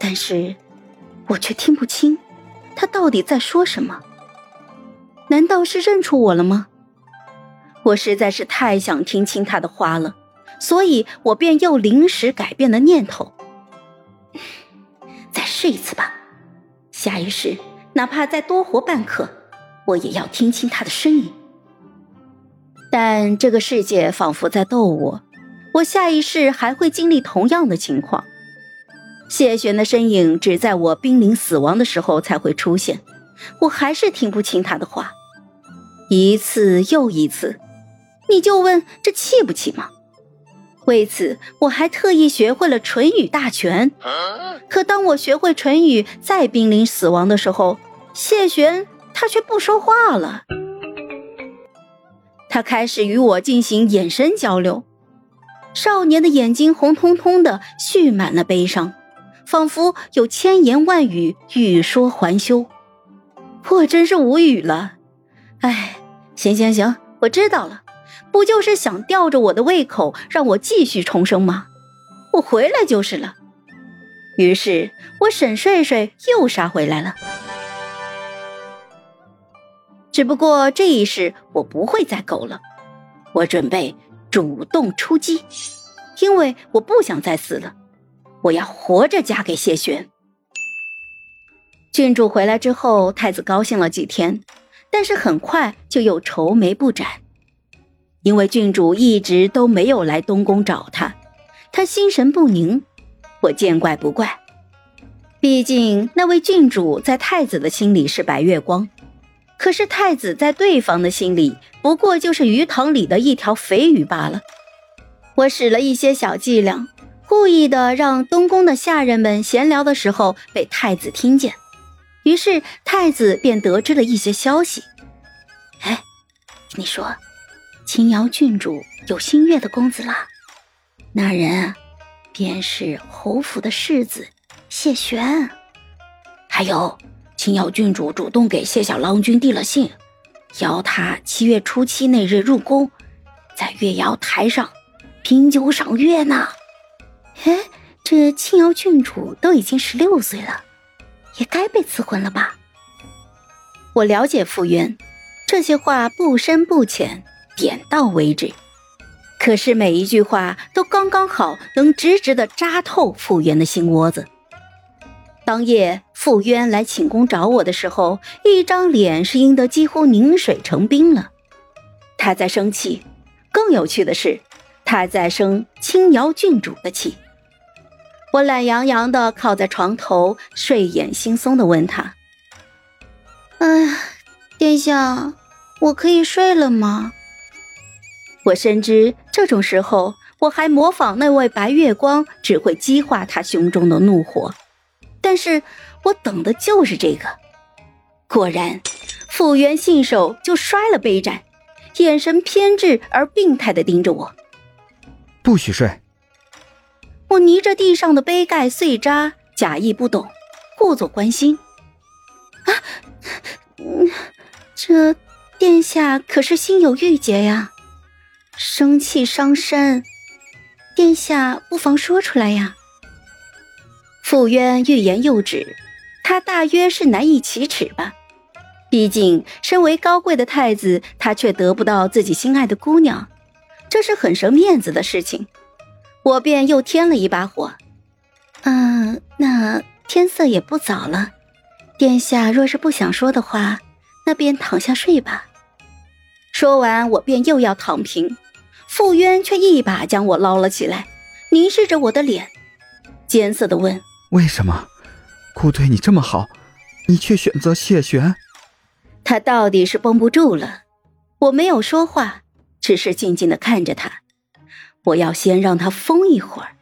但是我却听不清他到底在说什么。难道是认出我了吗？我实在是太想听清他的话了，所以我便又临时改变了念头。再试一次吧，下一世哪怕再多活半刻，我也要听清他的声音。但这个世界仿佛在逗我，我下一世还会经历同样的情况。谢玄的身影只在我濒临死亡的时候才会出现，我还是听不清他的话，一次又一次。你就问这气不气吗？为此，我还特意学会了唇语大全。可当我学会唇语，再濒临死亡的时候，谢玄他却不说话了。他开始与我进行眼神交流，少年的眼睛红彤彤的，蓄满了悲伤，仿佛有千言万语欲说还休。我真是无语了。哎，行行行，我知道了。不就是想吊着我的胃口，让我继续重生吗？我回来就是了。于是，我沈睡睡又杀回来了。只不过这一世我不会再苟了，我准备主动出击，因为我不想再死了，我要活着嫁给谢玄。郡主回来之后，太子高兴了几天，但是很快就又愁眉不展。因为郡主一直都没有来东宫找他，他心神不宁。我见怪不怪，毕竟那位郡主在太子的心里是白月光，可是太子在对方的心里不过就是鱼塘里的一条肥鱼罢了。我使了一些小伎俩，故意的让东宫的下人们闲聊的时候被太子听见，于是太子便得知了一些消息。哎，你说。青瑶郡主有新月的公子了，那人便是侯府的世子谢玄。还有，青瑶郡主主动给谢小郎君递了信，邀他七月初七那日入宫，在月瑶台上品酒赏月呢。哎，这青瑶郡主都已经十六岁了，也该被赐婚了吧？我了解傅渊，这些话不深不浅。点到为止，可是每一句话都刚刚好，能直直的扎透傅渊的心窝子。当夜，傅渊来寝宫找我的时候，一张脸是阴得几乎凝水成冰了。他在生气，更有趣的是，他在生青瑶郡主的气。我懒洋洋的靠在床头，睡眼惺忪的问他：“哎，殿下，我可以睡了吗？”我深知这种时候，我还模仿那位白月光，只会激化他胸中的怒火。但是我等的就是这个。果然，傅元信手就摔了杯盏，眼神偏执而病态的盯着我。不许睡！我捏着地上的杯盖碎渣，假意不懂，故作关心。啊，这殿下可是心有郁结呀？生气伤身，殿下不妨说出来呀。傅渊欲言又止，他大约是难以启齿吧。毕竟身为高贵的太子，他却得不到自己心爱的姑娘，这是很生面子的事情。我便又添了一把火。嗯，那天色也不早了，殿下若是不想说的话，那便躺下睡吧。说完，我便又要躺平。傅渊却一把将我捞了起来，凝视着我的脸，艰涩的问：“为什么姑对你这么好，你却选择谢玄？”他到底是绷不住了。我没有说话，只是静静的看着他。我要先让他疯一会儿，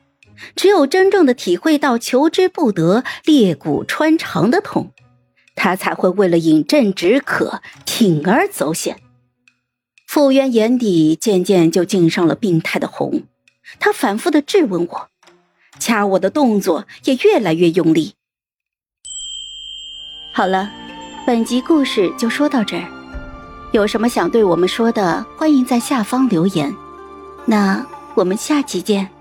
只有真正的体会到求之不得、裂骨穿肠的痛，他才会为了饮鸩止渴铤而走险。傅渊眼底渐渐就浸上了病态的红，他反复的质问我，掐我的动作也越来越用力。好了，本集故事就说到这儿，有什么想对我们说的，欢迎在下方留言。那我们下期见。